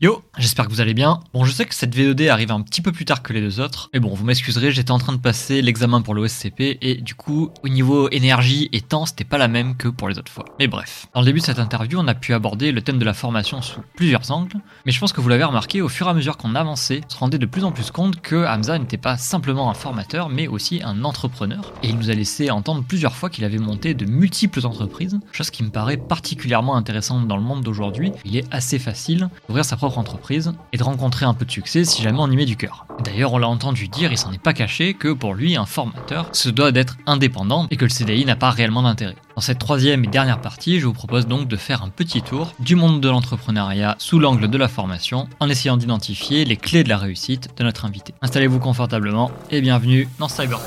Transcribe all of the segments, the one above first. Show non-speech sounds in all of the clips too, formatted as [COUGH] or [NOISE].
Yo, j'espère que vous allez bien. Bon, je sais que cette VOD arrive un petit peu plus tard que les deux autres, mais bon, vous m'excuserez, j'étais en train de passer l'examen pour l'OSCP et du coup, au niveau énergie et temps, c'était pas la même que pour les autres fois. Mais bref, dans le début de cette interview, on a pu aborder le thème de la formation sous plusieurs angles, mais je pense que vous l'avez remarqué, au fur et à mesure qu'on avançait, on se rendait de plus en plus compte que Hamza n'était pas simplement un formateur, mais aussi un entrepreneur, et il nous a laissé entendre plusieurs fois qu'il avait monté de multiples entreprises, chose qui me paraît particulièrement intéressante dans le monde d'aujourd'hui. Il est assez facile d'ouvrir sa propre entreprise et de rencontrer un peu de succès si jamais on y met du cœur. D'ailleurs, on l'a entendu dire, il s'en est pas caché, que pour lui, un formateur se doit d'être indépendant et que le CDI n'a pas réellement d'intérêt. Dans cette troisième et dernière partie, je vous propose donc de faire un petit tour du monde de l'entrepreneuriat sous l'angle de la formation, en essayant d'identifier les clés de la réussite de notre invité. Installez-vous confortablement et bienvenue dans Cyber.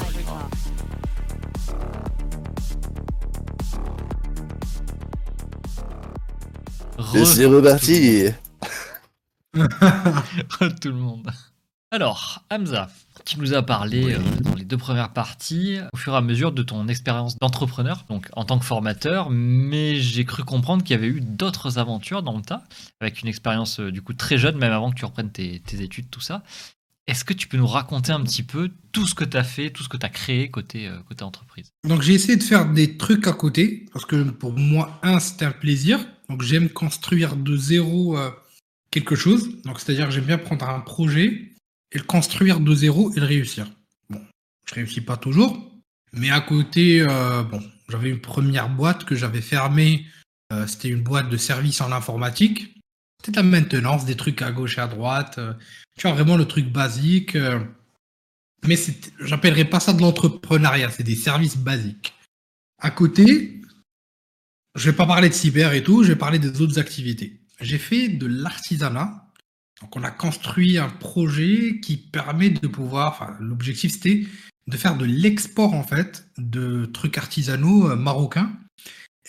C'est reparti [LAUGHS] tout le monde. Alors, Hamza, tu nous as parlé euh, dans les deux premières parties, au fur et à mesure de ton expérience d'entrepreneur, donc en tant que formateur, mais j'ai cru comprendre qu'il y avait eu d'autres aventures dans le tas, avec une expérience euh, du coup très jeune, même avant que tu reprennes tes, tes études, tout ça. Est-ce que tu peux nous raconter un petit peu tout ce que tu as fait, tout ce que tu as créé côté, euh, côté entreprise? Donc j'ai essayé de faire des trucs à côté, parce que pour moi, un, c'était un plaisir. Donc j'aime construire de zéro euh, quelque chose. Donc c'est-à-dire que j'aime bien prendre un projet et le construire de zéro et le réussir. Bon, je réussis pas toujours, mais à côté, euh, bon, j'avais une première boîte que j'avais fermée. Euh, c'était une boîte de services en informatique. C'était la maintenance, des trucs à gauche et à droite. euh, tu vois, vraiment le truc basique. mais j'appellerais pas ça de l'entrepreneuriat, c'est des services basiques. À côté, je vais pas parler de cyber et tout, je vais parler des autres activités. J'ai fait de l'artisanat. Donc on a construit un projet qui permet de pouvoir, l'objectif c'était de faire de l'export en fait de trucs artisanaux euh, marocains.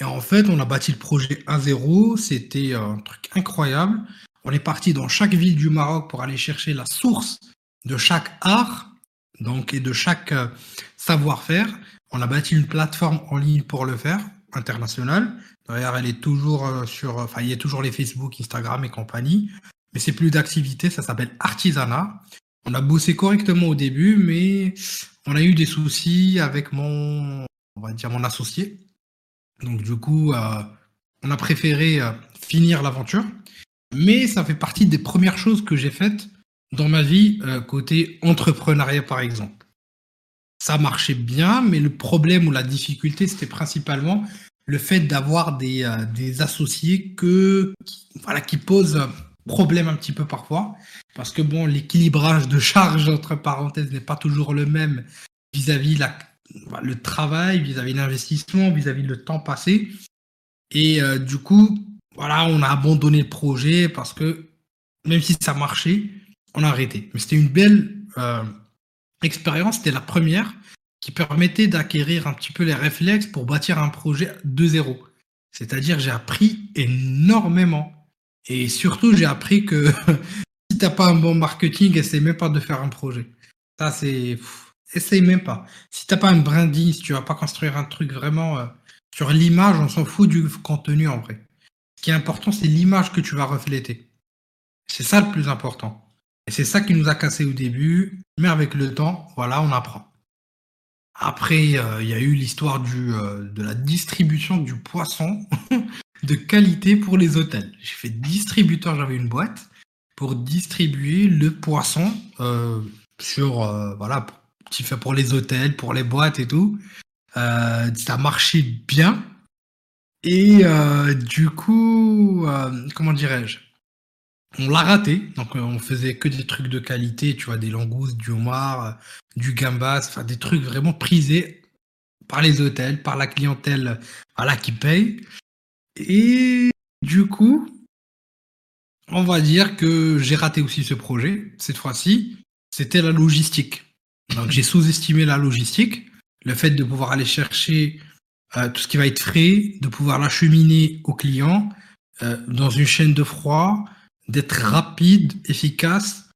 Et en fait, on a bâti le projet 1.0, c'était un truc incroyable. On est parti dans chaque ville du Maroc pour aller chercher la source de chaque art, donc et de chaque euh, savoir-faire. On a bâti une plateforme en ligne pour le faire, internationale. Elle est toujours euh, sur, enfin, il y a toujours les Facebook, Instagram et compagnie. Mais c'est plus d'activité, ça s'appelle artisanat. On a bossé correctement au début, mais on a eu des soucis avec mon, on va dire mon associé. Donc du coup, euh, on a préféré euh, finir l'aventure. Mais ça fait partie des premières choses que j'ai faites dans ma vie euh, côté entrepreneuriat, par exemple. Ça marchait bien, mais le problème ou la difficulté, c'était principalement le fait d'avoir des, euh, des associés que, qui, voilà, qui posent problème un petit peu parfois. Parce que bon, l'équilibrage de charge, entre parenthèses, n'est pas toujours le même vis-à-vis voilà, le travail, vis-à-vis l'investissement, vis-à-vis le temps passé. Et euh, du coup, voilà, on a abandonné le projet parce que même si ça marchait, on a arrêté. Mais c'était une belle euh, expérience, c'était la première qui permettait d'acquérir un petit peu les réflexes pour bâtir un projet de zéro. C'est-à-dire, j'ai appris énormément. Et surtout, j'ai appris que [LAUGHS] si t'as pas un bon marketing, essaye même pas de faire un projet. Ça, c'est, essaye même pas. Si t'as pas un branding, si tu vas pas construire un truc vraiment euh, sur l'image, on s'en fout du contenu en vrai. Ce qui est important, c'est l'image que tu vas refléter. C'est ça le plus important. Et c'est ça qui nous a cassé au début, mais avec le temps, voilà, on apprend. Après, euh, il y a eu l'histoire euh, de la distribution du poisson [LAUGHS] de qualité pour les hôtels. J'ai fait distributeur, j'avais une boîte pour distribuer le poisson euh, sur, euh, voilà, petit fait pour les hôtels, pour les boîtes et tout. Ça marchait bien. Et du coup, comment dirais-je? On l'a raté. Donc, euh, on faisait que des trucs de qualité, tu vois, des langoustes, du homard, euh, du gambas, enfin des trucs vraiment prisés par les hôtels, par la clientèle voilà, qui paye. Et du coup, on va dire que j'ai raté aussi ce projet. Cette fois-ci, c'était la logistique. Donc j'ai sous-estimé la logistique, le fait de pouvoir aller chercher euh, tout ce qui va être frais, de pouvoir l'acheminer au client dans une chaîne de froid, d'être rapide, efficace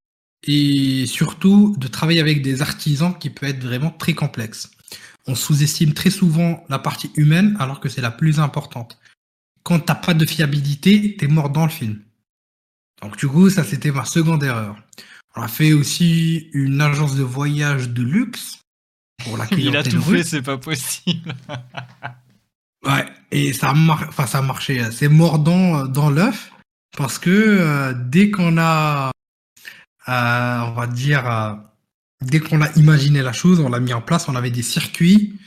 et surtout de travailler avec des artisans qui peut être vraiment très complexe. On sous-estime très souvent la partie humaine alors que c'est la plus importante. Quand t'as pas de fiabilité, t'es mort dans le film. Donc du coup, ça c'était ma seconde erreur. On a fait aussi une agence de voyage de luxe pour la [LAUGHS] Il a tout fait, c'est pas possible. [LAUGHS] ouais, et ça, mar... enfin, ça a marché. C'est mordant euh, dans l'œuf parce que euh, dès qu'on a, euh, on va dire, dès qu'on a imaginé la chose, on l'a mis en place, on avait des circuits.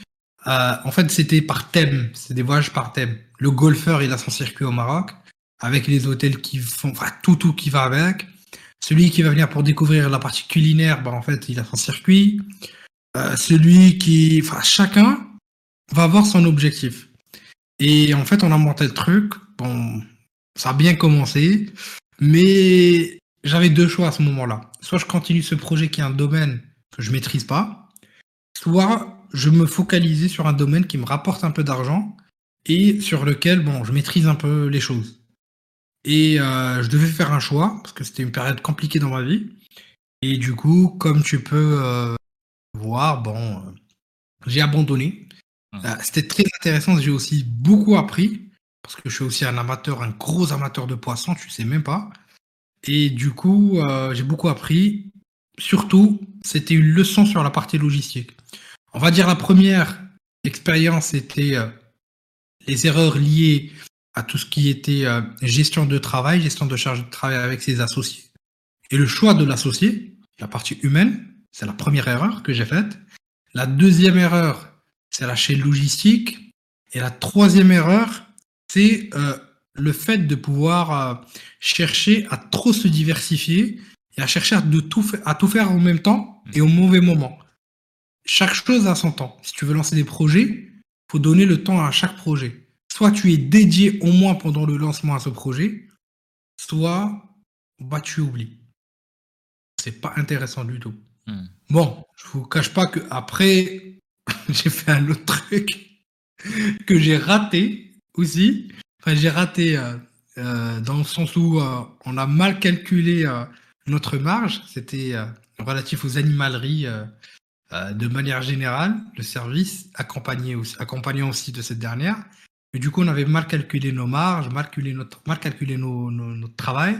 en fait, c'était par thème, c'est des voyages par thème. Le golfeur, il a son circuit au Maroc avec les hôtels qui font, enfin, tout, tout qui va avec. Celui qui va venir pour découvrir la partie culinaire, bah, en fait, il a son circuit. Euh, celui qui, enfin, chacun va avoir son objectif. Et en fait, on a monté le truc. Bon, ça a bien commencé, mais j'avais deux choix à ce moment-là. Soit je continue ce projet qui est un domaine que je maîtrise pas, soit je me focalisais sur un domaine qui me rapporte un peu d'argent et sur lequel, bon, je maîtrise un peu les choses. Et euh, je devais faire un choix, parce que c'était une période compliquée dans ma vie. Et du coup, comme tu peux euh, voir, bon, euh, j'ai abandonné. Mmh. c'était très intéressant, j'ai aussi beaucoup appris, parce que je suis aussi un amateur, un gros amateur de poissons, tu sais même pas. Et du coup, j'ai beaucoup appris. Surtout, c'était une leçon sur la partie logistique. On va dire la première expérience était les erreurs liées à tout ce qui était euh, gestion de travail, gestion de charge de travail avec ses associés. Et le choix de l'associé, la partie humaine, c'est la première erreur que j'ai faite. La deuxième erreur, c'est la chaîne logistique. Et la troisième erreur, c'est euh, le fait de pouvoir euh, chercher à trop se diversifier et à chercher à, de tout, à tout faire en même temps et au mauvais moment. Chaque chose a son temps. Si tu veux lancer des projets, faut donner le temps à chaque projet soit tu es dédié au moins pendant le lancement à ce projet, soit bah, tu oublies. C'est pas intéressant du tout. Hmm. Bon, je vous cache pas que après [LAUGHS] j'ai fait un autre truc que j'ai raté aussi. J'ai raté euh, euh, dans le sens où euh, on a mal calculé notre marge. C'était relatif aux animaleries de manière générale, le service accompagné aussi, accompagnant aussi de cette dernière. Et du coup, on avait mal calculé nos marges, mal calculé notre, mal calculé notre travail.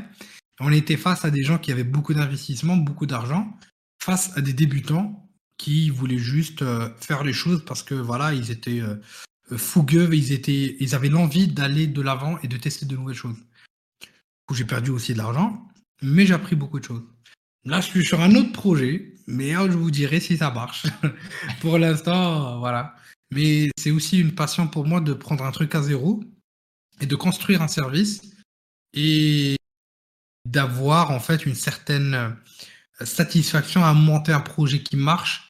On était face à des gens qui avaient beaucoup d'investissement, beaucoup d'argent, face à des débutants qui voulaient juste faire les choses parce que voilà, ils étaient fougueux, ils étaient, ils avaient l'envie d'aller de l'avant et de tester de nouvelles choses. J'ai perdu aussi de l'argent, mais j'ai appris beaucoup de choses. Là, je suis sur un autre projet, mais je vous dirai si ça marche. [LAUGHS] Pour l'instant, voilà. Mais c'est aussi une passion pour moi de prendre un truc à zéro et de construire un service et d'avoir en fait une certaine euh, satisfaction à monter un projet qui marche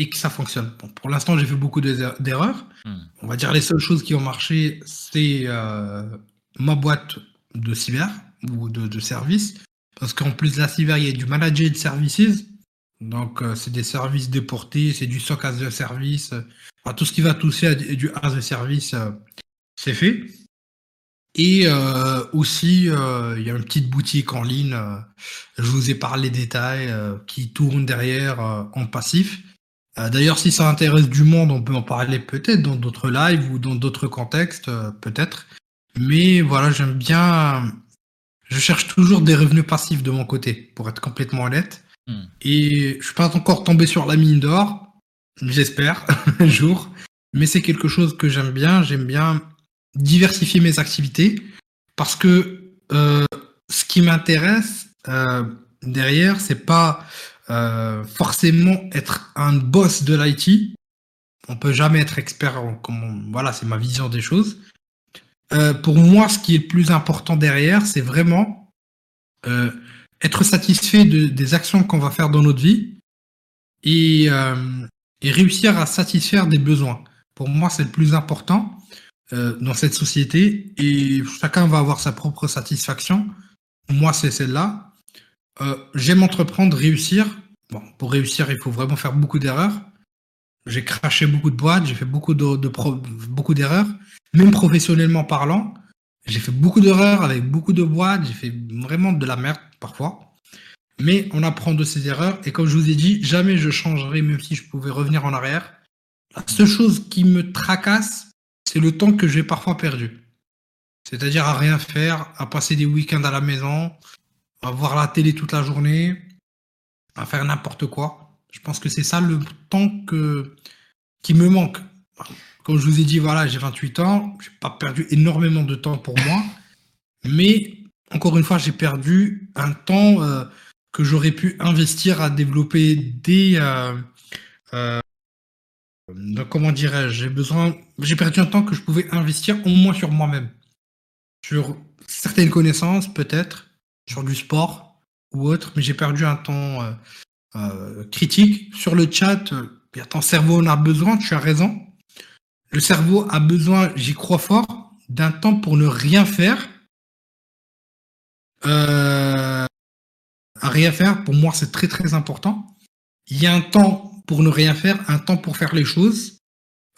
et que ça fonctionne. Bon, pour l'instant, j'ai fait beaucoup d'erreurs. Hmm. On va dire les seules choses qui ont marché, c'est euh, ma boîte de cyber ou de, de service. Parce qu'en plus de la cyber, il y a du managed services. Donc, euh, c'est des services déportés, c'est du SOC as a service, tout ce qui va toucher à du as a service, euh, c'est fait. Et euh, aussi, euh, il y a une petite boutique en ligne, je vous ai parlé des détails, qui tourne derrière en passif. D'ailleurs, si ça intéresse du monde, on peut en parler peut-être dans d'autres lives ou dans d'autres contextes, peut-être. Mais voilà, j'aime bien. Je cherche toujours des revenus passifs de mon côté, pour être complètement honnête. Hmm. Et je suis pas encore tombé sur la mine d'or. J'espère, [LAUGHS] un jour. Mais c'est quelque chose que j'aime bien. J'aime bien diversifier mes activités parce que euh, ce qui m'intéresse euh, derrière, c'est pas euh, forcément être un boss de l'IT. On peut jamais être expert. comme, voilà, c'est ma vision des choses. pour moi, ce qui est le plus important derrière, c'est vraiment être satisfait de, des actions qu'on va faire dans notre vie et, et réussir à satisfaire des besoins. Pour moi, c'est le plus important euh, dans cette société et chacun va avoir sa propre satisfaction. Moi, c'est celle-là. Euh, J'aime entreprendre, réussir. Bon, pour réussir, il faut vraiment faire beaucoup d'erreurs. J'ai craché beaucoup de boîtes, j'ai fait beaucoup de, de beaucoup d'erreurs, même professionnellement parlant. J'ai fait beaucoup d'erreurs avec beaucoup de boîtes, j'ai fait vraiment de la merde parfois. Mais on apprend de ses erreurs. Et comme je vous ai dit, jamais je changerai, même si je pouvais revenir en arrière. La seule chose qui me tracasse, c'est le temps que j'ai parfois perdu. C'est-à-dire à rien faire, à passer des week-ends à la maison, à voir la télé toute la journée, à faire n'importe quoi. Je pense que c'est ça le temps que, qui me manque. Comme je vous ai dit, voilà, j'ai 28 ans, j'ai pas perdu énormément de temps pour moi, [LAUGHS] mais encore une fois, j'ai perdu un temps euh, que j'aurais pu investir à développer des. Euh, euh, comment dirais-je J'ai besoin. J'ai perdu un temps que je pouvais investir au moins sur moi-même, sur certaines connaissances peut-être, sur du sport ou autre, mais j'ai perdu un temps critique sur le chat. ton cerveau en a besoin, tu as raison. Le cerveau a besoin, j'y crois fort, d'un temps pour ne rien faire. Euh, à rien faire, pour moi, c'est très très important. Il y a un temps pour ne rien faire, un temps pour faire les choses.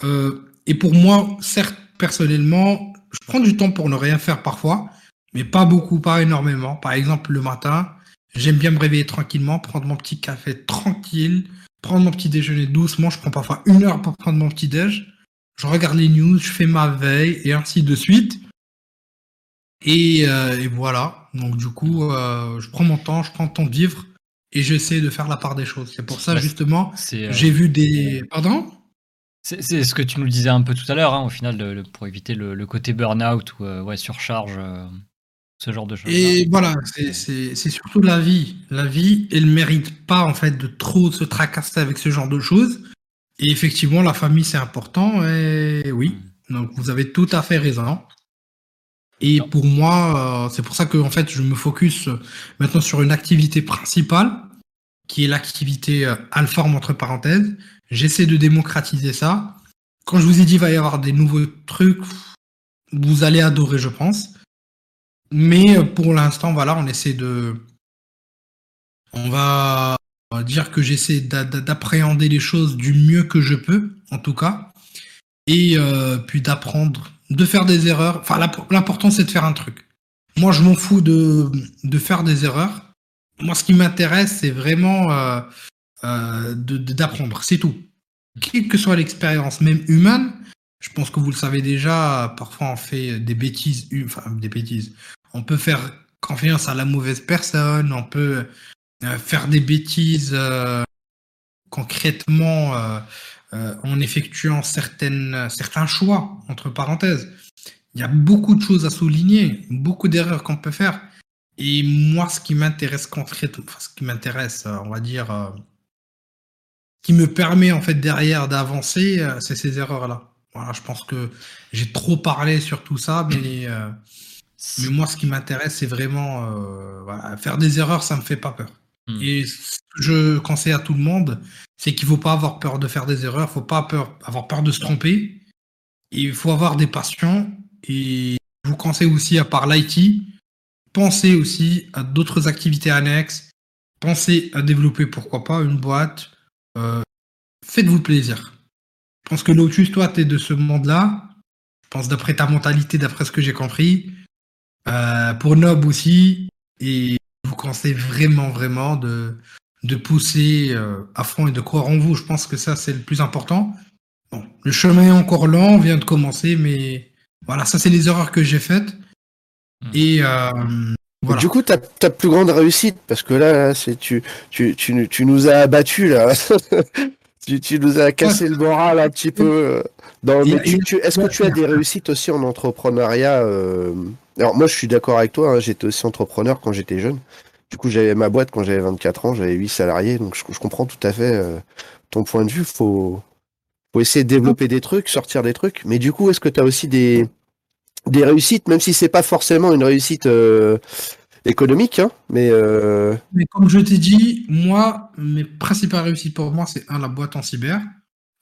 Euh, et pour moi, certes, personnellement, je prends du temps pour ne rien faire parfois, mais pas beaucoup, pas énormément. Par exemple, le matin, j'aime bien me réveiller tranquillement, prendre mon petit café tranquille, prendre mon petit déjeuner doucement. Je prends parfois une heure pour prendre mon petit déj je regarde les news, je fais ma veille et ainsi de suite. Et, euh, voilà. Donc du coup, euh, je prends mon temps, je prends le temps de vivre et j'essaie de faire la part des choses. C'est pour ça justement, euh, j'ai vu des. Pardon? C'est ce que tu nous disais un peu tout à l'heure, hein, au final, pour éviter le, côté burn-out ou ouais, surcharge, ce genre de choses. Et voilà, c'est surtout la vie. La vie, elle mérite pas en fait de trop se tracasser avec ce genre de choses. Et effectivement, la famille, c'est important. Et oui, mm. donc vous avez tout à fait raison. Et pour moi, euh, c'est pour ça que en fait, je me focus maintenant sur une activité principale, qui est l'activité euh, Alform entre parenthèses. J'essaie de démocratiser ça. Quand je vous ai dit, il va y avoir des nouveaux trucs, vous allez adorer, je pense. Mais euh, pour l'instant, voilà, on essaie de. On va dire que j'essaie d'appréhender les choses du mieux que je peux, en tout cas, et euh, puis d'apprendre, de faire des erreurs. Enfin, l'important c'est de faire un truc. Moi, je m'en fous de, faire des erreurs. Moi, ce qui m'intéresse, c'est vraiment euh, d'apprendre, c'est tout. Quelle que soit l'expérience, même humaine, je pense que vous le savez déjà, parfois on fait des bêtises, des bêtises. On peut faire confiance à la mauvaise personne, on peut euh, faire des bêtises euh, concrètement euh, en effectuant certaines, certains choix, entre parenthèses. Il y a beaucoup de choses à souligner, beaucoup d'erreurs qu'on peut faire. Et moi, ce qui m'intéresse concrètement, ce qui m'intéresse, on va dire, qui me permet en fait derrière d'avancer, c'est ces erreurs-là. Voilà, je pense que j'ai trop parlé sur tout ça, mais, mais moi, ce qui m'intéresse, c'est vraiment faire des erreurs, ça me fait pas peur. Hmm. Et ce que je conseille à tout le monde, c'est qu'il ne faut pas avoir peur de faire des erreurs, il ne faut pas peur, avoir peur de se tromper. il faut avoir des passions. Et je vous conseille aussi, à part l'IT, pensez aussi à d'autres activités annexes. Pensez à développer, pourquoi pas, une boîte. Euh, faites-vous plaisir. Je pense que Lotus, toi, tu es de ce monde-là. Je pense d'après ta mentalité, d'après ce que j'ai compris. Euh, pour Nob aussi. Et vous conseille vraiment, vraiment de, de pousser euh, à fond et de croire en vous. Je pense que ça, c'est le plus important. Bon, le chemin est encore long, on vient de commencer, mais voilà, ça, c'est les erreurs que j'ai faites. Hmm. Et euh, voilà. Du coup, ta, ta plus grande réussite, parce que là, c'est tu, tu, tu, tu, nous as abattus, là. [LAUGHS] tu, tu, nous as cassé le moral un petit peu. Euh, dans, Est-ce que tu as des réussites aussi en entrepreneuriat alors moi je suis d'accord avec toi, hein, j'étais aussi entrepreneur quand j'étais jeune. Du coup j'avais ma boîte quand j'avais 24 ans, j'avais 8 salariés, donc je, comprends tout à fait euh, ton point de vue. Faut, faut essayer de développer des trucs, sortir des trucs. Mais du coup, est-ce que tu as aussi des, des réussites, même si c'est pas forcément une réussite euh, économique, hein, mais, euh... mais comme je t'ai dit, moi, mes principales réussites pour moi, c'est un, la boîte en cyber,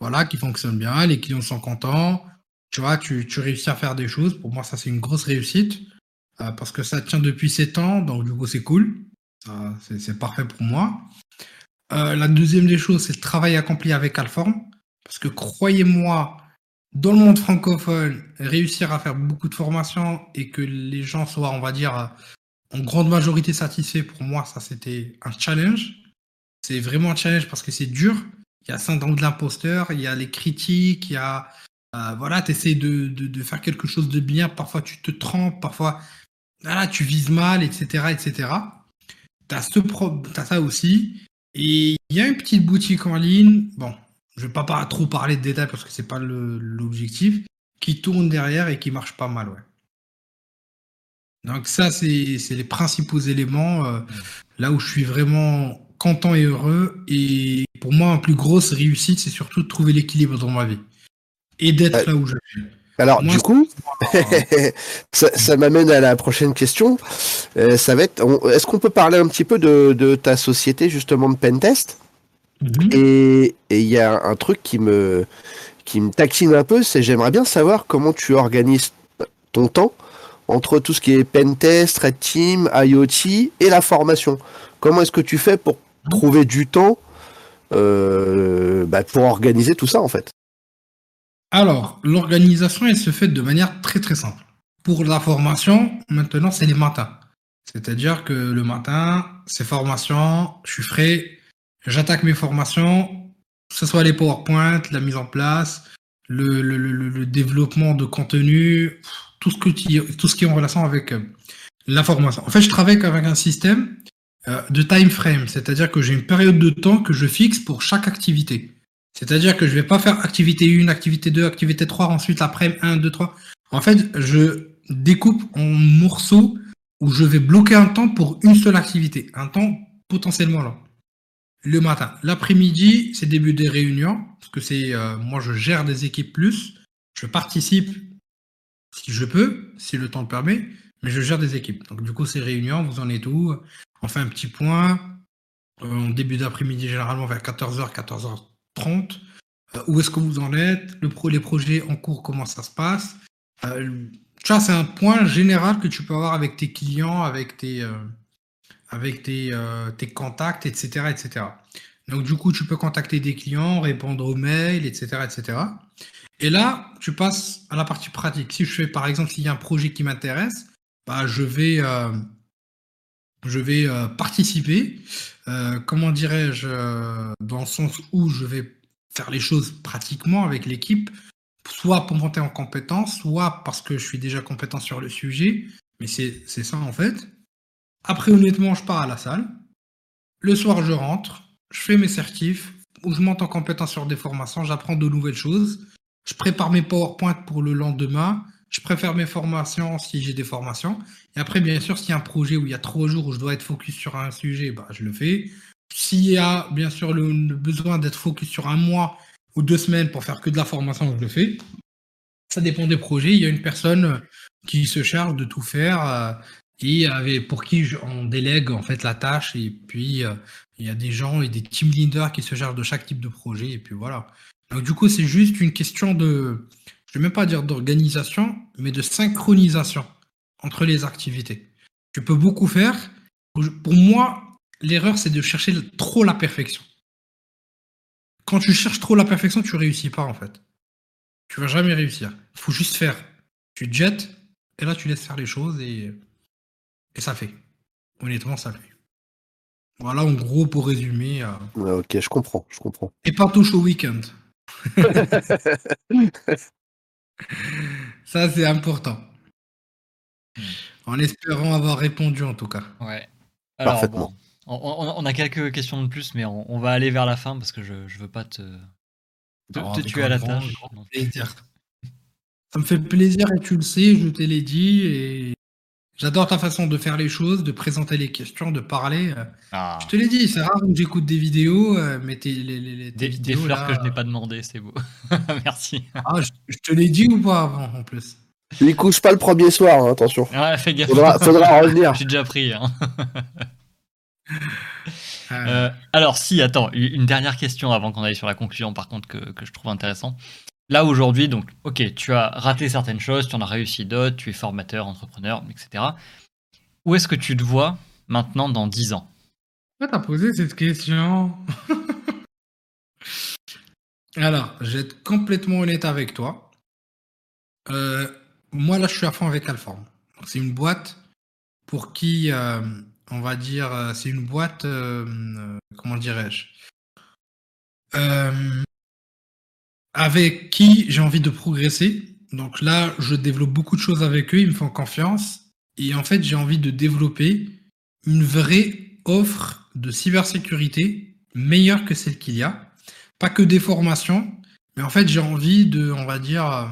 voilà, qui fonctionne bien, les clients sont contents, tu vois, tu, réussis à faire des choses. Pour moi, ça, c'est une grosse réussite. Euh, parce que ça tient depuis 7 ans, donc du coup, c'est cool. c'est parfait pour moi. Euh, la deuxième des choses, c'est le travail accompli avec Alform. Parce que croyez-moi, dans le monde francophone, réussir à faire beaucoup de formations et que les gens soient, on va dire, en grande majorité satisfaits, pour moi, ça, c'était un challenge. C'est vraiment un challenge parce que c'est dur. Il y a syndrome de l'imposteur, il y a les critiques, il y a euh, voilà, tu essaies de, faire quelque chose de bien, parfois tu te trompes, parfois voilà, tu vises mal, etc., etc. ce pro... as ça aussi. Et il y a une petite boutique en ligne. Bon, je vais pas, trop parler de détails parce que c'est pas l'objectif. Qui tourne derrière et qui marche pas mal, ouais. Donc ça, c'est les principaux éléments euh, là où je suis vraiment content et heureux. Et pour moi, une plus grosse réussite, c'est surtout de trouver l'équilibre dans ma vie et d'être euh, là où je suis. Alors, du coup, [LAUGHS] ça, m'amène à la prochaine question. Euh, ça va être, est-ce qu'on peut parler un petit peu de, ta société justement de Pentest? Mhm. Et il y a un truc qui me qui me taquine un peu, c'est j'aimerais bien savoir comment tu organises ton temps entre tout ce qui est Pentest, Red Team, IoT et la formation. Comment est-ce que tu fais pour trouver du temps euh, bah, pour organiser tout ça en fait? Alors, l'organisation, elle se fait de manière très très simple. Pour la formation, maintenant, c'est les matins. C'est-à-dire que le matin, c'est formation, je suis frais, j'attaque mes formations, que ce soit les PowerPoint, la mise en place, le, développement de contenu, tout ce, qui, tout ce qui est en relation avec euh, la formation. En fait, je travaille avec un système euh, de time frame, c'est-à-dire que j'ai une période de temps que je fixe pour chaque activité. C'est-à-dire que je vais pas faire activité 1, activité 2, activité 3, ensuite après 1, 2, 3. En fait, je découpe en morceaux où je vais bloquer un temps pour une seule activité, un temps potentiellement là. Le matin. L'après-midi, c'est début des réunions, parce que c'est euh, moi je gère des équipes plus, je participe si je peux, si le temps le permet, mais je gère des équipes. Donc du coup, ces réunions, vous en êtes où? On fait un petit point. Euh, en début d'après-midi, généralement vers 14h, 14h 30. Euh, où est-ce que vous en êtes? Les projets en cours, comment ça se passe? Euh, Ça, c'est un point général que tu peux avoir avec tes clients, avec tes, euh, avec tes, tes contacts, etc., etc. Donc, du coup, tu peux contacter des clients, répondre aux mails, etc., etc. Et là, tu passes à la partie pratique. Si je fais, par exemple, s'il y a un projet qui m'intéresse, bah, je vais, je vais participer euh, comment dirais-je, euh, dans le sens où je vais faire les choses pratiquement avec l'équipe, soit pour monter en compétence, soit parce que je suis déjà compétent sur le sujet, mais c'est ça en fait. Après, honnêtement, je pars à la salle. Le soir, je rentre, je fais mes certifs, ou je monte en compétence sur des formations, j'apprends de nouvelles choses, je prépare mes PowerPoint pour le lendemain, je préfère mes formations si j'ai des formations. Et après, bien sûr, s'il y a un projet où il y a trois jours où je dois être focus sur un sujet, bah, je le fais. S'il y a bien sûr le, besoin d'être focus sur un mois ou deux semaines pour faire que de la formation, je le fais. Ça dépend des projets. Il y a une personne qui se charge de tout faire et pour qui on délègue en fait la tâche. Et puis, euh, il y a des gens et des team leaders qui se chargent de chaque type de projet. Et puis voilà. Donc du coup, c'est juste une question de, je vais même pas dire d'organisation, mais de synchronisation entre les activités. Tu peux beaucoup faire. Pour moi, l'erreur, c'est de chercher trop la perfection. Quand tu cherches trop la perfection, tu réussis pas en fait. Tu vas jamais réussir. Il faut juste faire. Tu jettes et là tu laisses faire les choses et, et ça fait. Honnêtement, ça fait. Voilà en gros pour résumer. Euh. ok, je comprends, je comprends. Et pas touche au week-end. [LAUGHS] Ça, c'est important. En espérant avoir répondu, en tout cas. Ouais. Parfaitement. on, a quelques questions de plus, mais on, va aller vers la fin parce que je, ne veux pas te, te, tuer à la tâche. Ça me fait plaisir et tu le sais, je te l'ai dit. Et J'adore ta façon de faire les choses, de présenter les questions, de parler. Euh. Ah. Je te l'ai dit, c'est rare que j'écoute des vidéos, euh, mais tes, les, des, fleurs que je n'ai pas demandé, c'est beau. [LAUGHS] Merci. Ah, je, te l'ai dit ou pas avant, en plus? Il couche pas le premier soir, hein, attention. Ouais, fais gaffe. Faudra, faudra [LAUGHS] revenir. J'ai déjà pris. Hein. [LAUGHS] Euh, alors, si, attends, une dernière question avant qu'on aille sur la conclusion, par contre, que, que je trouve intéressant. Là aujourd'hui, donc, ok, tu as raté certaines choses, tu en as réussi d'autres, tu es formateur, entrepreneur, etc. Où est-ce que tu te vois maintenant dans 10 ans? Pourquoi t'as posé cette question? [LAUGHS] Alors, je vais être complètement honnête avec toi. Euh, moi, là, je suis à fond avec Alform. C'est une boîte pour qui, euh, on va dire, euh, c'est une boîte, comment dirais-je? Avec qui j'ai envie de progresser. Donc là, je développe beaucoup de choses avec eux, ils me font confiance. Et en fait, j'ai envie de développer une vraie offre de cybersécurité meilleure que celle qu'il y a. Pas que des formations, mais en fait, j'ai envie de, on va dire, euh,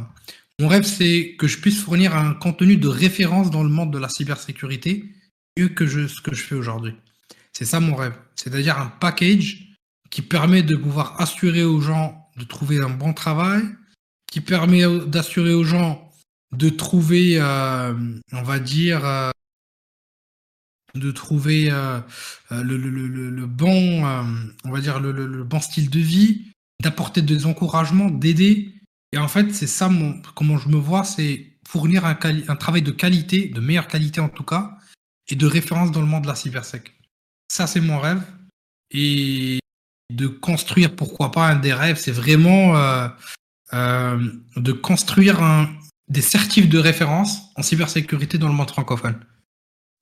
mon rêve, c'est que je puisse fournir un contenu de référence dans le monde de la cybersécurité mieux que je, ce que je fais aujourd'hui. C'est ça mon rêve. C'est-à-dire un package qui permet de pouvoir assurer aux gens de trouver un bon travail, qui permet d'assurer aux gens de trouver, euh, on va dire, euh, de trouver euh, le, bon, on va dire le, bon style de vie, d'apporter des encouragements, d'aider. Et en fait, c'est ça mon, comment je me vois, c'est fournir un, un travail de qualité, de meilleure qualité en tout cas, et de référence dans le monde de la cybersec. Ça, c'est mon rêve. Et de construire, pourquoi pas, un des rêves, c'est vraiment euh, euh, de construire des certifs de référence en cybersécurité dans le monde francophone.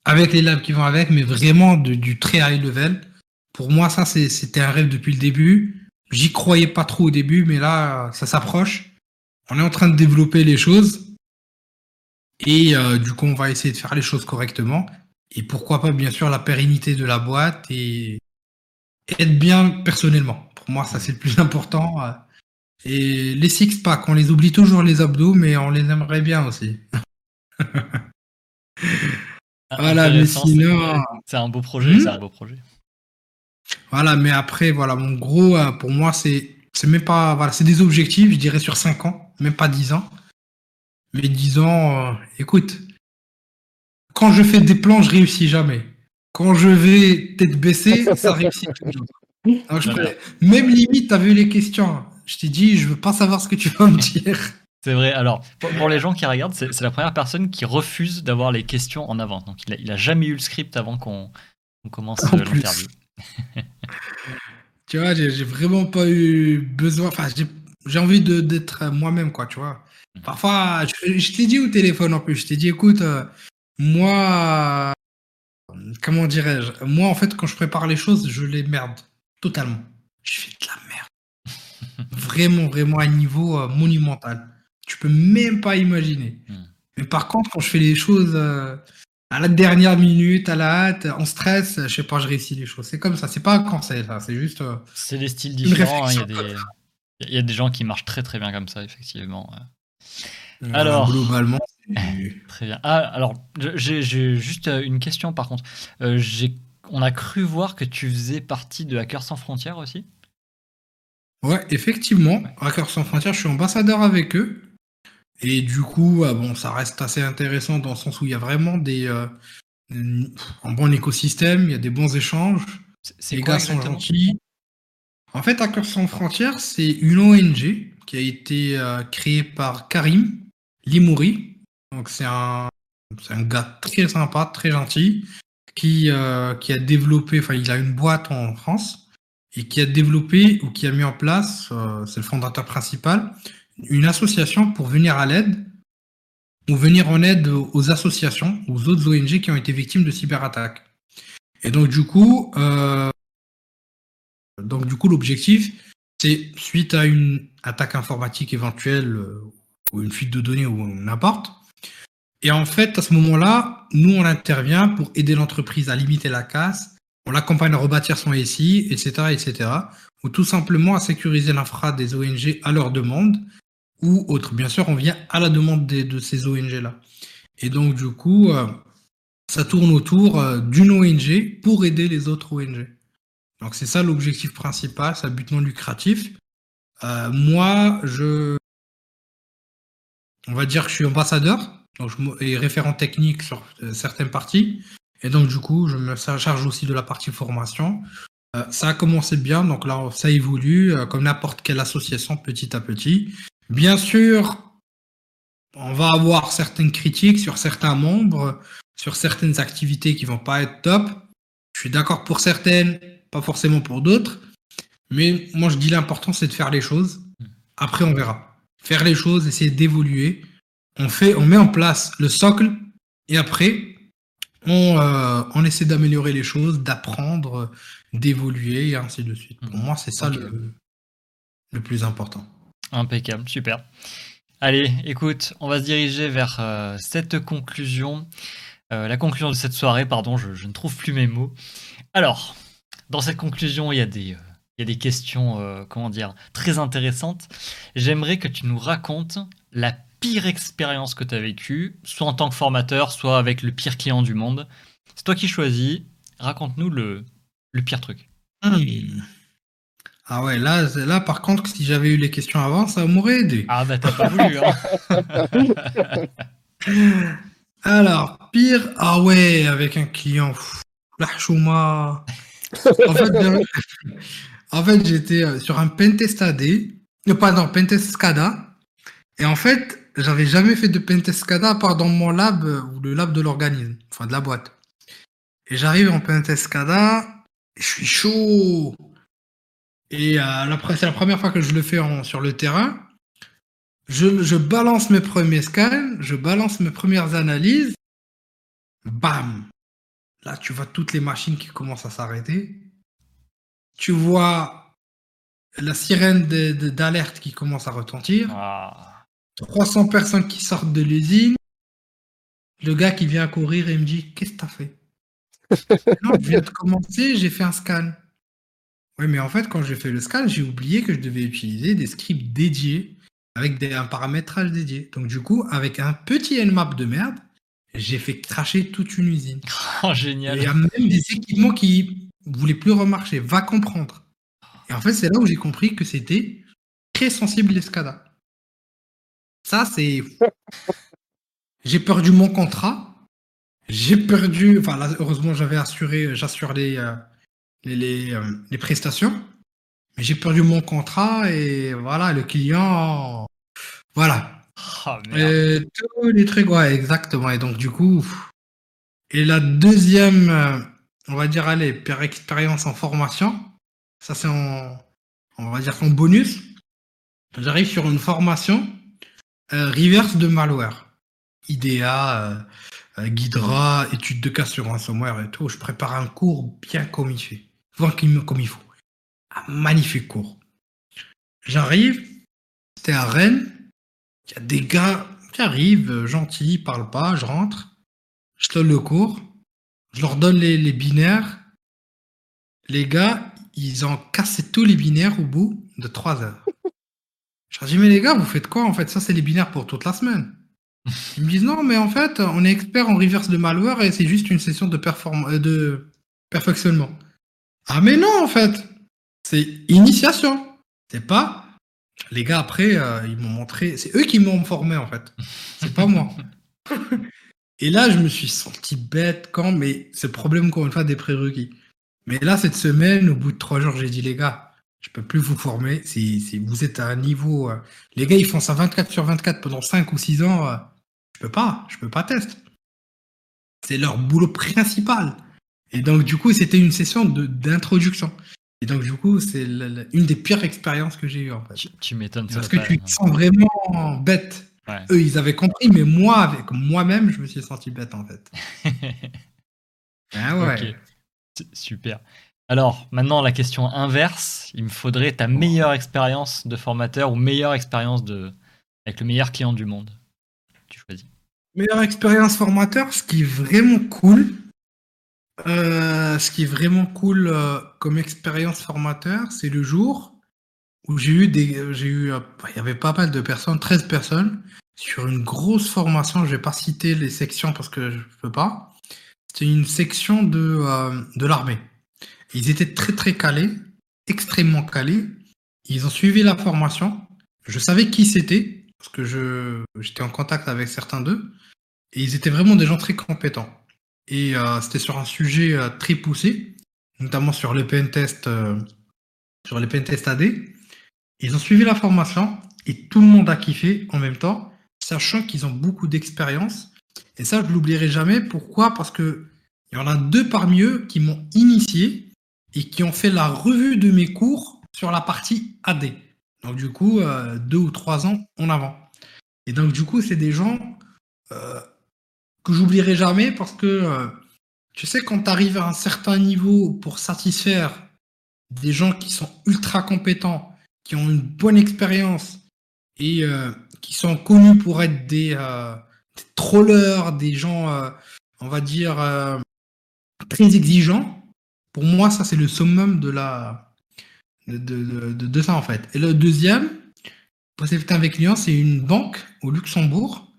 Avec les labs qui vont avec, mais vraiment du très high level. Pour moi, ça, c'était un rêve depuis le début. J'y croyais pas trop au début, mais là, ça s'approche. On est en train de développer les choses. Et euh, du coup, on va essayer de faire les choses correctement. Et pourquoi pas, bien sûr, la pérennité de la boîte et être bien personnellement. Pour moi, ça, c'est le plus important. Et les six-packs, on les oublie toujours les abdos, mais on les aimerait bien aussi. voilà, mais sinon. C'est un beau projet, hmm c'est un beau projet. Voilà, mais après, voilà, mon gros, euh, pour moi, c'est c'est même pas voilà c'est des objectifs je dirais sur 5 ans même pas 10 ans mais 10 ans euh, écoute quand je fais des plans, je réussis jamais. Quand je vais tête baissée, ça réussit toujours. [LAUGHS] Même limite, tu as vu les questions. Je t'ai dit, je veux pas savoir ce que tu vas me dire. C'est vrai. Alors, pour, les gens qui regardent, c'est la première personne qui refuse d'avoir les questions en avant. Donc, il a, jamais eu le script avant qu'on commence l'interview. [LAUGHS] tu vois, j'ai vraiment pas eu besoin. Enfin, j'ai envie d'être moi-même, quoi, tu vois. Mm. Parfois, je, t'ai dit au téléphone en plus, je t'ai dit, écoute, euh, moi, comment dirais-je Moi, en fait, quand je prépare les choses, je les merde totalement. Je fais de la merde. [LAUGHS] vraiment, vraiment à un niveau euh, monumental. Tu peux même pas imaginer. Hmm. Mais par contre, quand je fais les choses euh, à la dernière minute, à la hâte, en stress, je sais pas, je réussis les choses. C'est comme ça. C'est pas un conseil, ça. C'est juste. Euh, c'est des styles différents. Hein. Y, des... Il y, a des gens qui marchent très très bien comme ça, effectivement. Alors, globalement, Très bien. Ah, alors, j'ai juste euh, une question par contre. Euh, on a cru voir que tu faisais partie de Hackers sans frontières aussi? Ouais, effectivement. Hackers sans frontières, je suis ambassadeur avec eux. Et du coup, ah bon, ça reste assez intéressant dans le sens où il y a vraiment des, euh, un bon écosystème, il y a des bons échanges. Les gars sont gentils. En fait, Hackers sans frontières, c'est une ONG qui a été créée par Karim Limouri, donc c'est un, gars très sympa, très gentil, qui, euh, qui a développé, enfin il a une boîte en France, et qui a développé ou qui a mis en place, euh, c'est le fondateur principal, une association pour venir à l'aide ou venir en aide aux associations, aux autres ONG qui ont été victimes de cyberattaques. Et donc du coup, euh, donc du coup l'objectif, c'est suite à une attaque informatique éventuelle ou une fuite de données ou n'importe, et en fait, à ce moment-là, nous, on intervient pour aider l'entreprise à limiter la casse, on l'accompagne à rebâtir son SI, etc., etc., ou tout simplement à sécuriser l'infra des ONG à leur demande, ou autre. Bien sûr, on vient à la demande de ces ONG-là. Et donc, du coup, euh, ça tourne autour euh, d'une ONG pour aider les autres ONG. Donc, c'est ça l'objectif principal, c'est un but non lucratif. Euh, moi, je, on va dire que je suis ambassadeur donc, je, et référent technique sur euh, certaines parties. Et donc, du coup, je me charge aussi de la partie formation. Euh, ça a commencé bien, donc là, ça évolue euh, comme n'importe quelle association petit à petit. Bien sûr, on va avoir certaines critiques sur certains membres, sur certaines activités qui vont pas être top. Je suis d'accord pour certaines, pas forcément pour d'autres. Mais moi, je dis l'important, c'est de faire les choses. Après, on verra. Faire les choses, essayer d'évoluer on fait, on met en place le socle et après, on, euh, on essaie d'améliorer les choses, d'apprendre, d'évoluer et ainsi de suite. Pour moi, c'est ça le, le, plus important. Impeccable, super. Allez, écoute, on va se diriger vers euh, cette conclusion. Euh, la conclusion de cette soirée, pardon, je, je ne trouve plus mes mots. Alors, dans cette conclusion, il y a des, euh, il y a des questions, comment dire, très intéressantes. J'aimerais que tu nous racontes la pire expérience que tu as vécue, soit en tant que formateur, soit avec le pire client du monde. C'est toi qui choisis. Raconte-nous le, le pire truc. Ah ouais, là, là, par contre, si j'avais eu les questions avant, ça m'aurait aidé. Ah bah t'as pas voulu, hein [LAUGHS] Alors, pire, ah ouais, avec un client, la chouma. En fait, [LAUGHS] en fait, j'étais euh, sur un pentest AD, pardon, pentest SCADA, et en fait, j'avais jamais fait de pentest SCADA à part dans mon lab, euh, ou le lab de l'organisme, enfin de la boîte. Et j'arrive en pentest SCADA, et je suis chaud. Et euh, c'est la première fois que je le fais sur le terrain. Je, je balance mes premiers scans, je balance mes premières analyses. Bam Là, tu vois toutes les machines qui commencent à s'arrêter. Tu vois la sirène d'alerte qui commence à retentir. Ah. 300 personnes qui sortent de l'usine. Le gars qui vient courir et me dit Qu'est-ce que t'as fait? [LAUGHS] Non, je viens de commencer, j'ai fait un scan. Oui, mais en fait, quand j'ai fait le scan, j'ai oublié que je devais utiliser des scripts dédiés avec des, un paramétrage dédié. Donc, du coup, avec un petit nmap de merde, j'ai fait cracher toute une usine. [LAUGHS] Oh, génial. Il y a même des équipements qui voulaient plus remarcher. Va comprendre. Et en fait, c'est là où j'ai compris que c'était très sensible les SCADA. Ça, c'est. [LAUGHS] J'ai perdu mon contrat. J'ai perdu. Enfin, là, heureusement, j'avais assuré, j'assure les, euh, les, les, euh, les prestations. Mais j'ai perdu mon contrat et voilà, le client. Voilà. Oh. Euh, tous les trucs, ouais, exactement. Et donc, du coup, et la deuxième, euh, on va dire, allez, expérience en formation, ça c'est en, on va dire bonus. J'arrive sur une formation euh, reverse de malware. IDEA, euh, euh, Guidera, études de cas sur ransomware et tout. Je prépare un cours bien comme il fait. Comme il faut. Un magnifique cours. J'arrive, c'était à Rennes. Il y a des gars qui arrivent, gentils, ils parlent pas, je rentre, je donne le cours, je leur donne les binaires. Les gars, ils ont cassé tous les binaires au bout de trois heures. [LAUGHS] Je leur dis, mais les gars, vous faites quoi en fait? Ça, c'est les binaires pour toute la semaine. [LAUGHS] Ils me disent, non, mais en fait, on est expert en reverse de malware et c'est juste une session de, perform- euh, de perfectionnement. Ah, mais non, en fait, c'est initiation. C'est pas les gars, après, euh, ils m'ont montré. C'est eux qui m'ont formé, en fait. C'est pas moi. [LAUGHS] Et là, je me suis senti bête quand, mais c'est le problème, encore une fois, des prérequis. Mais là, cette semaine, au bout de trois jours, j'ai dit, les gars, je peux plus vous former. Si, si vous êtes à un niveau. euh, Les gars, ils font ça 24 sur 24 pendant 5 ou 6 ans. euh, je peux pas. Je peux pas tester. C'est leur boulot principal. Et donc, du coup, c'était une session d'introduction. Et donc, du coup, c'est une des pires expériences que j'ai eues, en fait. Tu, tu m'étonnes. Parce que pas- tu te sens vraiment bête. Ouais. Eux, ils avaient compris, mais moi, avec moi-même, je me suis senti bête, en fait. [LAUGHS] Ah ouais. Super. Alors, maintenant, la question inverse. Il me faudrait ta meilleure expérience de formateur ou meilleure expérience avec le meilleur client du monde. Tu choisis. Meilleure expérience formateur, ce qui est vraiment cool, euh, ce qui est vraiment cool euh, comme expérience formateur, c'est le jour où j'ai eu des, j'ai eu, euh, il y avait pas mal de personnes, 13 personnes, sur une grosse formation. Je vais pas citer les sections parce que je peux pas. C'était une section de, euh, de l'armée. Ils étaient très très calés, extrêmement calés. Ils ont suivi la formation. Je savais qui c'était parce que je j'étais en contact avec certains d'eux et ils étaient vraiment des gens très compétents. Et euh, c'était sur un sujet euh, très poussé, notamment sur les pentests, euh, sur AD. Ils ont suivi la formation et tout le monde a kiffé en même temps, sachant qu'ils ont beaucoup d'expérience. Et ça, je l'oublierai jamais. Pourquoi? Parce que il y en a deux parmi eux qui m'ont initié et qui ont fait la revue de mes cours sur la partie AD. Donc du coup, euh, deux ou trois ans en avant. Et donc du coup, c'est des gens euh, que j'oublierai jamais parce que euh, tu sais, quand tu arrives à un certain niveau pour satisfaire des gens qui sont ultra compétents, qui ont une bonne expérience et euh, qui sont connus pour être des, des trollers, des gens euh, on va dire, euh, très exigeant, pour moi, ça, c'est le summum de la. De, ça, en fait. Et le deuxième, possibilité avec client, c'est une banque au Luxembourg.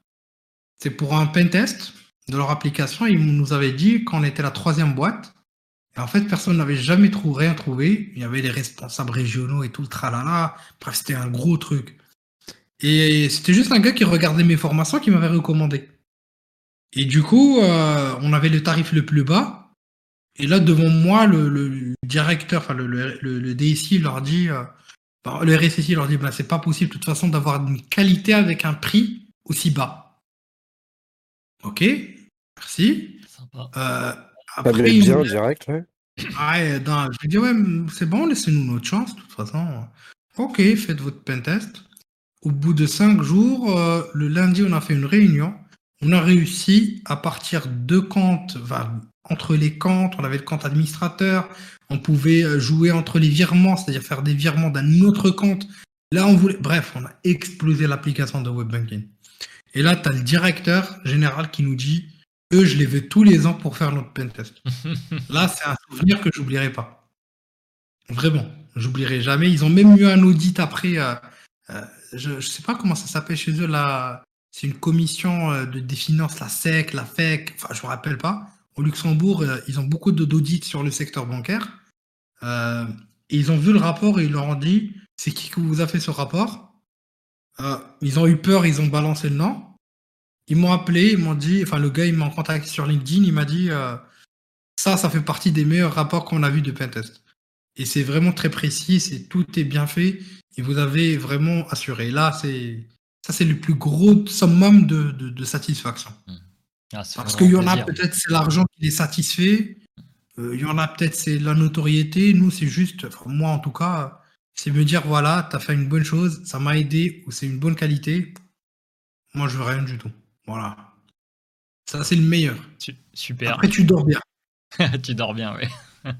C'est pour un pentest de leur application. Ils nous avaient dit qu'on était la troisième boîte. Et en fait, personne n'avait jamais trouvé, rien trouvé. Il y avait les responsables régionaux et tout le tralala. Bref, c'était un gros truc. Et c'était juste un gars qui regardait mes formations qui m'avait recommandé. Et du coup, euh, on avait le tarif le plus bas. Et là, devant moi, le, le directeur, enfin le, le, le, DSI leur dit, euh, bah, le RSSI leur dit, bah, c'est pas possible de toute façon d'avoir une qualité avec un prix aussi bas. Ok, merci. Sympa. Euh, Pas après, bien direct, ouais. Ouais, non, je lui dis, ouais, c'est bon, laissez-nous notre chance, de toute façon. Ok, faites votre pentest. Au bout de cinq jours, euh, le lundi, on a fait une réunion. On a réussi à partir de comptes, enfin, entre les comptes, on avait le compte administrateur, on pouvait euh, jouer entre les virements, c'est-à-dire faire des virements d'un autre compte. Là, on voulait, bref, on a explosé l'application de web banking. Et là, tu as le directeur général qui nous dit, eux, je les veux tous les ans pour faire notre pentest. [LAUGHS] Là, c'est un souvenir que j'oublierai pas. Vraiment, j'oublierai jamais. Ils ont même eu un audit après. euh, euh, je ne sais pas comment ça s'appelle chez eux. C'est une commission euh, de, des finances, la SEC, la FEC. Enfin, je me rappelle pas. Au Luxembourg, euh, ils ont beaucoup d'audits sur le secteur bancaire. Euh, et ils ont vu le rapport et ils leur ont dit c'est qui qui vous a fait ce rapport? Ils ont eu peur, ils ont balancé le nom. Ils m'ont appelé, ils m'ont dit, enfin le gars il m'a contacté sur LinkedIn, il m'a dit ça, ça fait partie des meilleurs rapports qu'on a vus de Pentest. Et c'est vraiment très précis, tout est bien fait et vous avez vraiment assuré. Là, c'est ça, c'est le plus gros summum de, de, de satisfaction. Ah, ça fait Parce qu'il y en a peut-être c'est l'argent qui les satisfait, euh, il y en a peut-être c'est la notoriété. Nous, c'est juste, enfin, moi en tout cas, c'est me dire voilà, tu as fait une bonne chose, ça m'a aidé ou c'est une bonne qualité. Moi, je veux rien du tout. Voilà. Ça, c'est le meilleur. Su- Super. Après, tu dors bien. [LAUGHS] tu dors bien, ouais. [LAUGHS]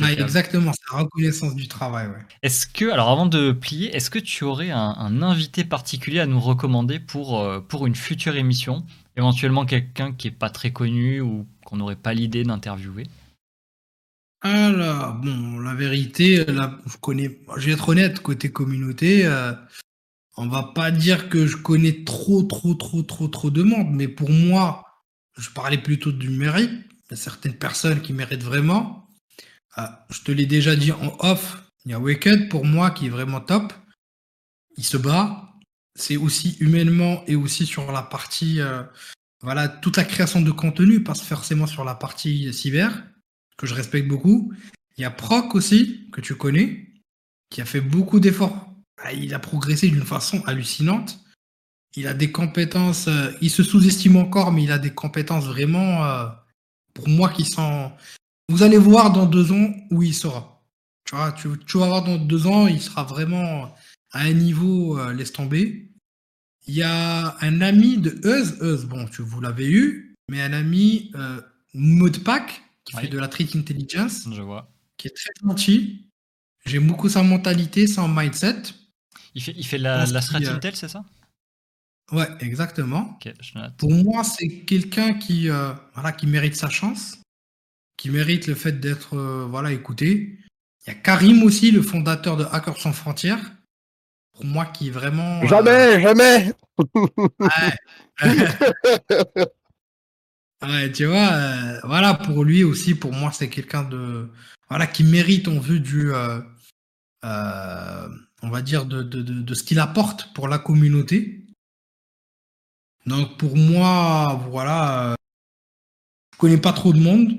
Ouais, exactement, c'est la reconnaissance du travail. Ouais. Est-ce que, alors avant de plier, est-ce que tu aurais un, un invité particulier à nous recommander pour, euh, pour une future émission? Éventuellement quelqu'un qui est pas très connu ou qu'on n'aurait pas l'idée d'interviewer? Alors, bon, la vérité, là, je connais, je vais être honnête, côté communauté, euh, on va pas dire que je connais trop, trop, trop, trop, trop de monde, mais pour moi, je parlais plutôt du mérite. Il y a certaines personnes qui méritent vraiment. Ah, je te l'ai déjà dit en off, il y a Wicked pour moi qui est vraiment top. Il se bat. C'est aussi humainement et aussi sur la partie, euh, voilà, toute la création de contenu, pas forcément sur la partie cyber que je respecte beaucoup. Il y a Proc aussi, que tu connais, qui a fait beaucoup d'efforts. Ah, Il a progressé d'une façon hallucinante. Il a des compétences, euh, il se sous-estime encore, mais il a des compétences vraiment, euh, pour moi, qui sont... Vous allez voir dans deux ans où il sera. Tu vois, tu, tu vas voir dans deux ans, il sera vraiment à un niveau, euh, laisse tomber. Il y a un ami de Euz, Euz, bon, tu, vous l'avez eu, mais un ami, euh, Modpack, qui Oui. fait de la Threat Intelligence, Je vois. qui est très gentil. J'aime beaucoup sa mentalité, son mindset. Il fait, il fait la, la strat Intel, c'est ça? Ouais, exactement. Pour moi, c'est quelqu'un qui, euh, voilà, qui mérite sa chance, qui mérite le fait d'être euh, voilà, écouté. Il y a Karim aussi, le fondateur de Hackers sans frontières. Pour moi, qui est vraiment. euh, Jamais, jamais ouais. [LAUGHS] Ouais, tu vois, euh, voilà, pour lui aussi, pour moi, c'est quelqu'un de. Voilà, qui mérite en vue du. on va dire de, de, de, de ce qu'il apporte pour la communauté. Donc, pour moi, voilà. je connais pas trop de monde.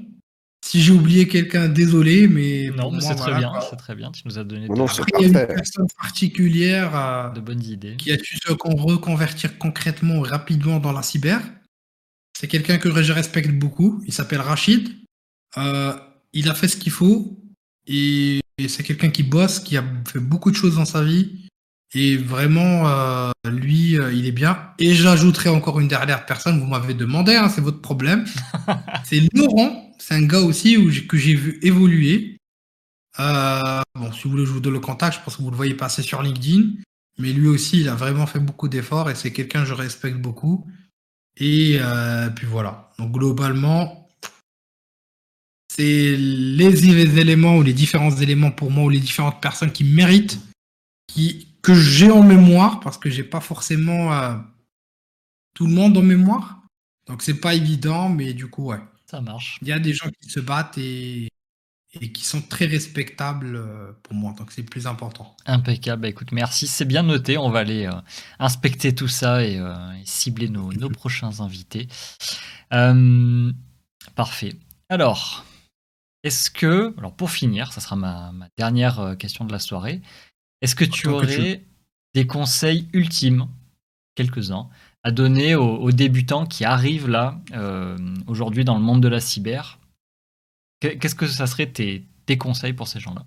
Si j'ai oublié quelqu'un, désolé, mais. Non, mais c'est très voilà, bien, c'est très bien. Tu nous as donné Non, Après, il y a une personne particulière. euh, de bonnes idées. qui a su se con- reconvertir concrètement, rapidement dans la cyber. C'est quelqu'un que je respecte beaucoup. Il s'appelle Rachid. Euh, il a fait ce qu'il faut. Et, et c'est quelqu'un qui bosse, qui a fait beaucoup de choses dans sa vie. Et vraiment, euh, lui, euh, il est bien. Et j'ajouterai encore une dernière personne. Vous m'avez demandé, hein, c'est votre problème. [LAUGHS] c'est Laurent. C'est un gars aussi où que j'ai vu évoluer. Euh, bon, si vous voulez, je vous donne le contact. Je pense que vous le voyez passer sur LinkedIn. Mais lui aussi, il a vraiment fait beaucoup d'efforts et c'est quelqu'un que je respecte beaucoup. Et puis voilà. Donc globalement, c'est les éléments ou les différents éléments pour moi ou les différentes personnes qui méritent, qui, que j'ai en mémoire, parce que j'ai pas forcément euh, tout le monde en mémoire. Donc c'est pas évident, mais du coup, ouais. Ça marche. Il y a des gens qui se battent et, et qui sont très respectables euh, pour moi. Donc c'est plus important. Impeccable. Bah, écoute, merci. C'est bien noté. On va aller euh, inspecter tout ça et, euh, et cibler nos, nos, [LAUGHS] prochains invités. parfait. Alors, est-ce que, alors pour finir, ça sera ma, ma dernière question de la soirée. Est-ce que tu aurais que tu... des conseils ultimes, quelques-uns, à donner aux, aux, débutants qui arrivent là euh, aujourd'hui dans le monde de la cyber? Qu'est-ce que ça serait tes, tes conseils pour ces gens-là?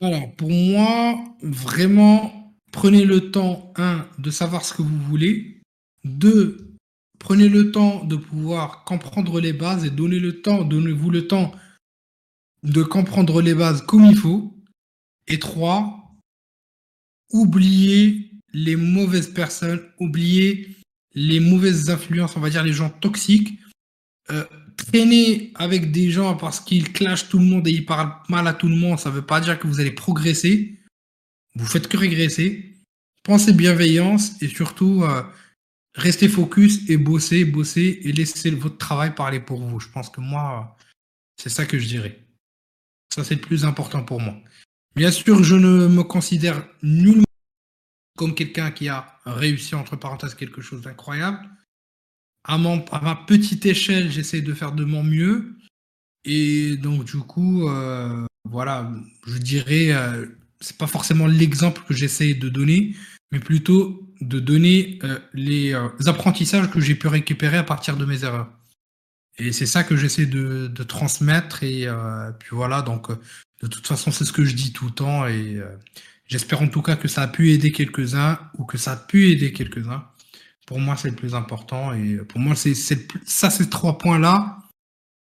Alors, pour moi, vraiment, prenez le temps, un, de savoir ce que vous voulez. Deux, prenez le temps de pouvoir comprendre les bases et donnez le temps, donnez-vous le temps de comprendre les bases comme il faut. Et trois, oubliez les mauvaises personnes, oublier les mauvaises influences, on va dire les gens toxiques. Euh, traîner avec des gens parce qu'ils clashent tout le monde et ils parlent mal à tout le monde, ça ne veut pas dire que vous allez progresser. Vous faites que régresser. Pensez bienveillance et surtout euh, restez focus et bossez, bossez et laissez votre travail parler pour vous. Je pense que moi, c'est ça que je dirais. Ça, c'est le plus important pour moi. Bien sûr, je ne me considère nullement comme quelqu'un qui a réussi, entre parenthèses, quelque chose d'incroyable. À, ma petite échelle, j'essaie de faire de mon mieux. Et donc, du coup, euh, voilà, je dirais, euh, c'est pas forcément l'exemple que j'essaie de donner, mais plutôt de donner euh, les euh, apprentissages que j'ai pu récupérer à partir de mes erreurs. Et c'est ça que j'essaie de, de, transmettre. Et euh, puis voilà, donc de toute façon, c'est ce que je dis tout le temps. Et J'espère en tout cas que ça a pu aider quelques-uns ou que ça a pu aider quelques-uns. Pour moi, c'est le plus important. Et pour moi, c'est ça, ces trois points-là,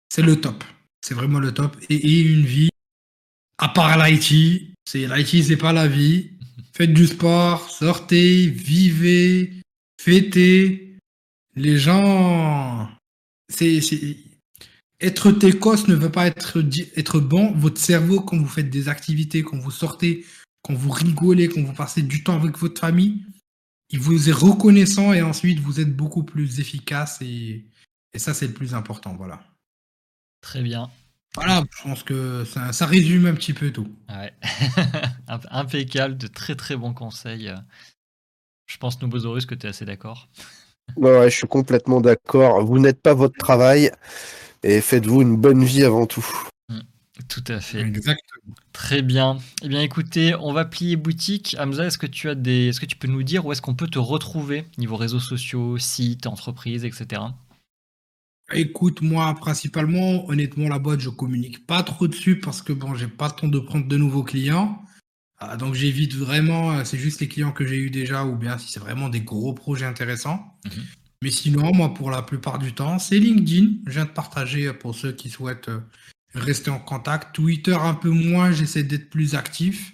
c'est le top. C'est vraiment le top. Et, et une vie, à part l'IT, c'est l'IT, c'est pas la vie. Faites du sport, sortez, vivez, fêtez. Les gens, c'est être técos ne veut pas être, être bon. Votre cerveau, quand vous faites des activités, quand vous sortez, quand vous rigolez, quand vous passez du temps avec votre famille, il vous est reconnaissant et ensuite vous êtes beaucoup plus efficace et, et ça c'est le plus important, voilà. Très bien. Voilà, je pense que ça, ça résume un petit peu tout. Ouais. [LAUGHS] Impeccable, de très très bons conseils. Je pense, Nobosaurus, que tu es assez d'accord? Ouais, je suis complètement d'accord. Vous n'êtes pas votre travail et faites-vous une bonne vie avant tout. Tout à fait. Exactement. Très bien. Eh bien, écoutez, on va plier boutique. Hamza, est-ce que tu as des, est-ce que tu peux nous dire où est-ce qu'on peut te retrouver niveau réseaux sociaux, sites, entreprises, etc. Écoute, moi, principalement, honnêtement, la boîte, je communique pas trop dessus parce que bon, j'ai pas le temps de prendre de nouveaux clients. Ah, donc, j'évite vraiment. C'est juste les clients que j'ai eu déjà, ou bien si c'est vraiment des gros projets intéressants. Mm -hmm. Mais sinon, moi, pour la plupart du temps, c'est LinkedIn. Je viens de partager pour ceux qui souhaitent rester en contact. Twitter un peu moins, j'essaie d'être plus actif.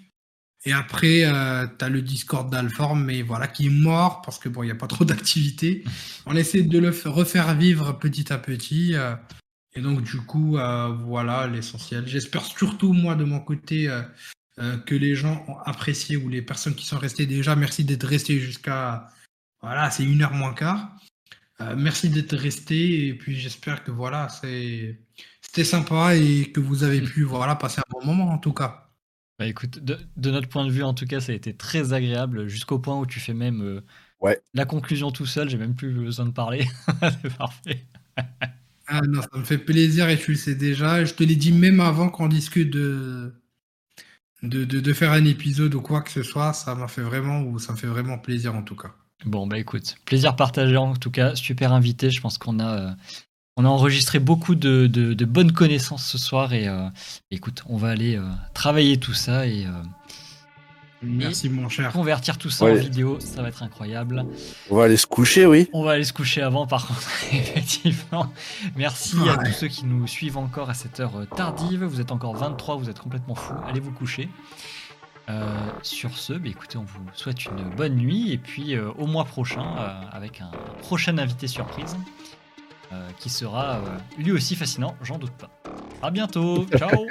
Et après, euh, tu as le Discord d'Alform, mais voilà, qui est mort parce que bon, il n'y a pas trop [LAUGHS] d'activité. On essaie de le refaire vivre petit à petit. Euh, et donc, du coup, euh, voilà l'essentiel. J'espère surtout, moi, de mon côté, euh, que les gens ont apprécié ou les personnes qui sont restées déjà, merci d'être restés jusqu'à. Voilà, c'est une heure moins quart. Merci d'être restés. Et puis, j'espère que voilà, c'est c'était sympa et que vous avez pu voilà, passer un bon moment en tout cas. Bah écoute, de, de, notre point de vue en tout cas, ça a été très agréable jusqu'au point où tu fais même euh, ouais. la conclusion tout seul, j'ai même plus besoin de parler. [LAUGHS] C'est parfait. ah non, ça me fait plaisir et tu le sais déjà. Je te l'ai dit même avant qu'on discute de, de, de, de, faire un épisode ou quoi que ce soit, ça m'a fait vraiment ou ça me fait vraiment plaisir en tout cas. Bon bah écoute, plaisir partagé en tout cas, super invité, je pense qu'on a euh, on a enregistré beaucoup de, de, de, bonnes connaissances ce soir et euh, écoute, on va aller euh, travailler tout ça et euh, merci mon cher. Convertir tout ça ouais. en vidéo, ça va être incroyable. On va aller se coucher, oui. On va aller se coucher avant, par contre, [LAUGHS] effectivement. Merci ouais. à tous ceux qui nous suivent encore à cette heure tardive. Vous êtes encore 23, vous êtes complètement fous. Allez vous coucher. Euh, sur ce, bah, écoutez, on vous souhaite une bonne nuit et puis euh, au mois prochain euh, avec un prochain invité surprise euh, qui sera euh, lui aussi fascinant, j'en doute pas. À bientôt, [LAUGHS] Ciao.